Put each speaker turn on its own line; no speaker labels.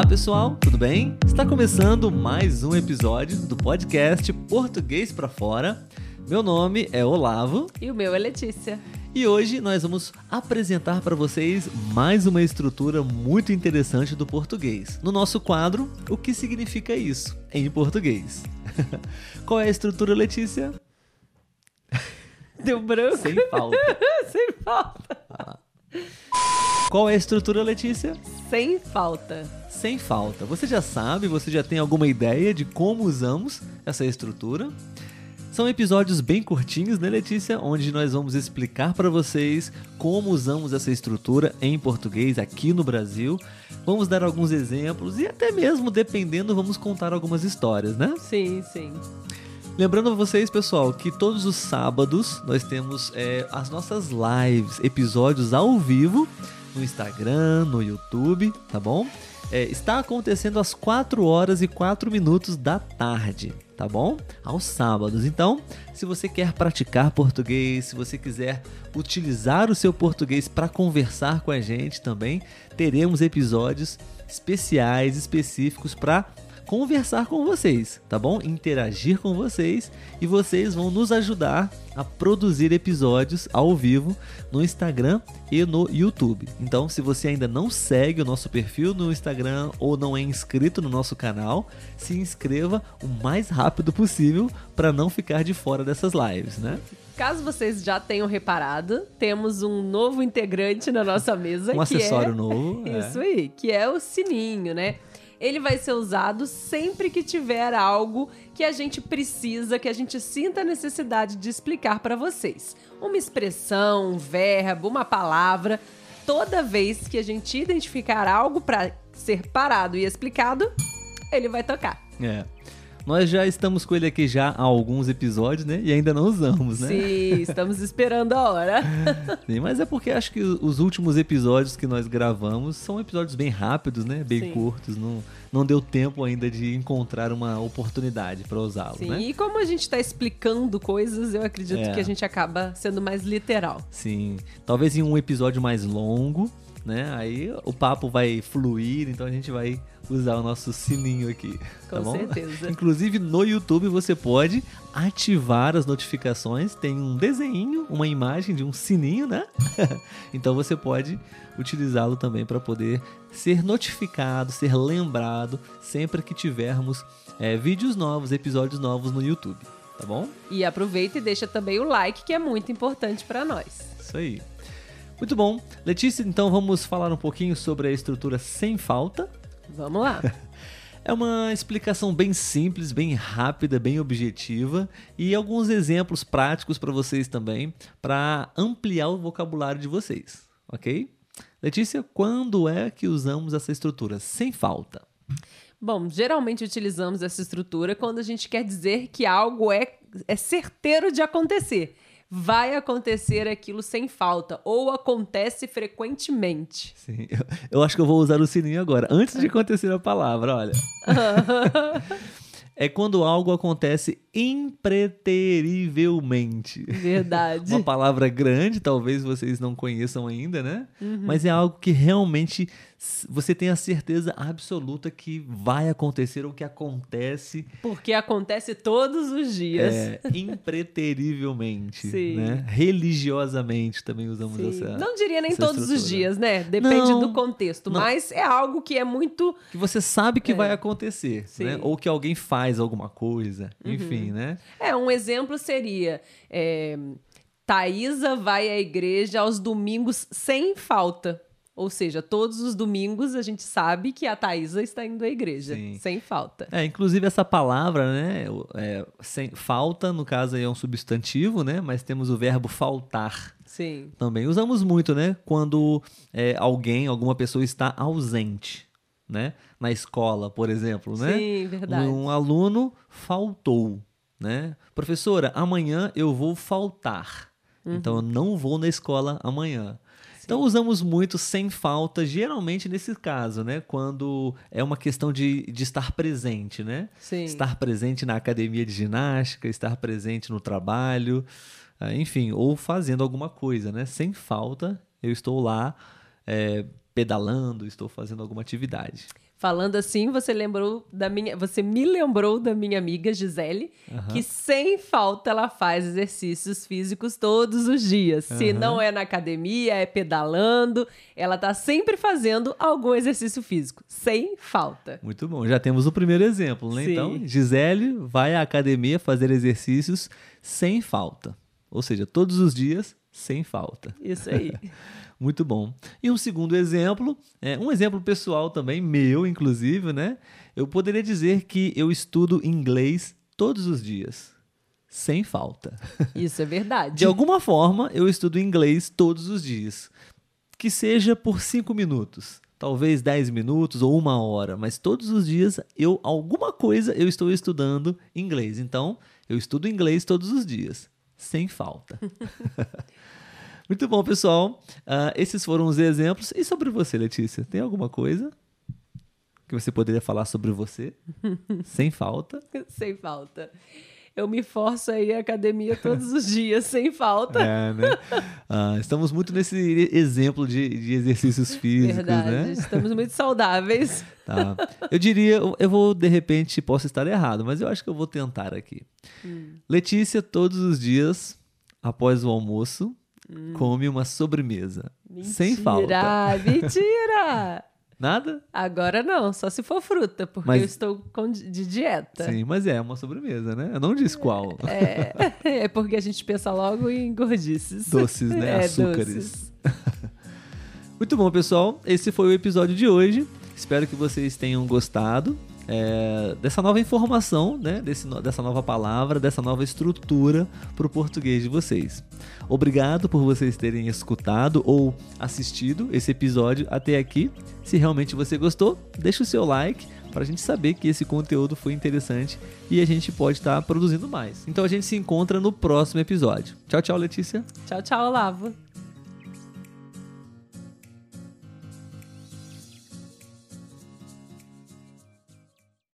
Olá pessoal, tudo bem? Está começando mais um episódio do podcast Português para Fora. Meu nome é Olavo.
E o meu é Letícia.
E hoje nós vamos apresentar para vocês mais uma estrutura muito interessante do português. No nosso quadro, o que significa isso em português? Qual é a estrutura, Letícia?
Deu branco.
Sem falta.
Sem falta.
Qual é a estrutura, Letícia?
Sem falta.
Sem falta. Você já sabe, você já tem alguma ideia de como usamos essa estrutura? São episódios bem curtinhos, né, Letícia? Onde nós vamos explicar para vocês como usamos essa estrutura em português aqui no Brasil. Vamos dar alguns exemplos e até mesmo, dependendo, vamos contar algumas histórias, né?
Sim, sim.
Lembrando vocês, pessoal, que todos os sábados nós temos é, as nossas lives, episódios ao vivo no Instagram, no YouTube, tá bom? É, está acontecendo às 4 horas e 4 minutos da tarde, tá bom? Aos sábados. Então, se você quer praticar português, se você quiser utilizar o seu português para conversar com a gente também, teremos episódios especiais, específicos para conversar com vocês, tá bom? Interagir com vocês e vocês vão nos ajudar a produzir episódios ao vivo no Instagram e no YouTube. Então, se você ainda não segue o nosso perfil no Instagram ou não é inscrito no nosso canal, se inscreva o mais rápido possível para não ficar de fora dessas lives, né?
Caso vocês já tenham reparado, temos um novo integrante na nossa mesa.
Um acessório é... novo.
Isso é. aí, que é o sininho, né? Ele vai ser usado sempre que tiver algo que a gente precisa, que a gente sinta a necessidade de explicar para vocês. Uma expressão, um verbo, uma palavra. Toda vez que a gente identificar algo para ser parado e explicado, ele vai tocar.
É. Nós já estamos com ele aqui já há alguns episódios, né? E ainda não usamos, né?
Sim, estamos esperando a hora.
Sim, mas é porque acho que os últimos episódios que nós gravamos são episódios bem rápidos, né? Bem Sim. curtos. Não, não deu tempo ainda de encontrar uma oportunidade para usá-lo,
Sim,
né?
e como a gente está explicando coisas, eu acredito é. que a gente acaba sendo mais literal.
Sim. Talvez em um episódio mais longo, né? Aí o papo vai fluir, então a gente vai usar o nosso sininho aqui.
Com
tá bom?
certeza.
Inclusive no YouTube você pode ativar as notificações. Tem um desenho, uma imagem de um sininho, né? então você pode utilizá-lo também para poder ser notificado, ser lembrado sempre que tivermos é, vídeos novos, episódios novos no YouTube. Tá bom?
E aproveita e deixa também o like, que é muito importante para nós.
Isso aí. Muito bom. Letícia, então vamos falar um pouquinho sobre a estrutura sem falta.
Vamos lá.
É uma explicação bem simples, bem rápida, bem objetiva e alguns exemplos práticos para vocês também, para ampliar o vocabulário de vocês, ok? Letícia, quando é que usamos essa estrutura? Sem falta.
Bom, geralmente utilizamos essa estrutura quando a gente quer dizer que algo é, é certeiro de acontecer vai acontecer aquilo sem falta ou acontece frequentemente.
Sim, eu, eu acho que eu vou usar o sininho agora, antes de acontecer a palavra, olha. é quando algo acontece impreterivelmente.
Verdade.
Uma palavra grande, talvez vocês não conheçam ainda, né? Uhum. Mas é algo que realmente você tem a certeza absoluta que vai acontecer ou que acontece.
Porque acontece todos os dias.
É, impreterivelmente. Sim. Né? Religiosamente também usamos Sim. essa.
Não diria nem todos estrutura. os dias, né? Depende não, do contexto. Não. Mas é algo que é muito.
Que você sabe que é. vai acontecer. Né? Ou que alguém faz alguma coisa. Uhum. Enfim, né?
É, um exemplo seria. É... Thaisa vai à igreja aos domingos sem falta. Ou seja, todos os domingos a gente sabe que a Thaisa está indo à igreja, Sim. sem falta.
É, inclusive essa palavra, né? É, sem, falta, no caso, é um substantivo, né? Mas temos o verbo faltar.
Sim.
Também usamos muito, né? Quando é, alguém, alguma pessoa está ausente, né? Na escola, por exemplo, né?
Sim, verdade.
Um aluno faltou, né? Professora, amanhã eu vou faltar. Uhum. Então eu não vou na escola amanhã. Então usamos muito sem falta, geralmente nesse caso, né? Quando é uma questão de, de estar presente, né?
Sim.
Estar presente na academia de ginástica, estar presente no trabalho, ah, enfim, ou fazendo alguma coisa, né? Sem falta, eu estou lá é, pedalando, estou fazendo alguma atividade.
Falando assim, você lembrou da minha, você me lembrou da minha amiga Gisele, que sem falta ela faz exercícios físicos todos os dias. Se não é na academia, é pedalando, ela tá sempre fazendo algum exercício físico, sem falta.
Muito bom. Já temos o primeiro exemplo, né?
Sim.
Então, Gisele vai à academia fazer exercícios sem falta. Ou seja, todos os dias, sem falta.
Isso aí.
Muito bom. E um segundo exemplo, é, um exemplo pessoal também, meu inclusive, né? Eu poderia dizer que eu estudo inglês todos os dias, sem falta.
Isso é verdade.
De alguma forma, eu estudo inglês todos os dias. Que seja por cinco minutos, talvez 10 minutos ou uma hora, mas todos os dias eu alguma coisa eu estou estudando inglês. Então, eu estudo inglês todos os dias, sem falta. Muito bom, pessoal. Ah, esses foram os exemplos. E sobre você, Letícia? Tem alguma coisa que você poderia falar sobre você? sem falta?
sem falta. Eu me forço a ir à academia todos os dias, sem falta.
É, né? Ah, estamos muito nesse exemplo de, de exercícios físicos,
Verdade.
né?
Estamos muito saudáveis.
Tá. Eu diria, eu- vou, de repente, posso estar errado, mas eu acho que eu vou tentar aqui.
Hum.
Letícia, todos os dias, após o almoço, come uma sobremesa. Sem falta.
Mentira!
Nada?
Agora não, só se for fruta, porque
Mas-
eu estou com- de dieta.
Sim, mas é uma sobremesa, né? Eu não disse qual.
É, é porque a gente pensa logo em gordices.
Doces, né?
É,
Açúcares.
doces.
Muito bom, pessoal. Esse foi o episódio de hoje. Espero que vocês tenham gostado é, dessa nova informação, né? Desse dessa nova palavra, dessa nova estrutura para o português de vocês. Obrigado por vocês terem escutado ou assistido esse episódio até aqui. Se realmente você gostou, deixa o seu like para a gente saber que esse conteúdo foi interessante e a gente pode estar produzindo mais. Então a gente se encontra no próximo episódio. Tchau, tchau, Letícia.
Tchau, tchau, Olavo.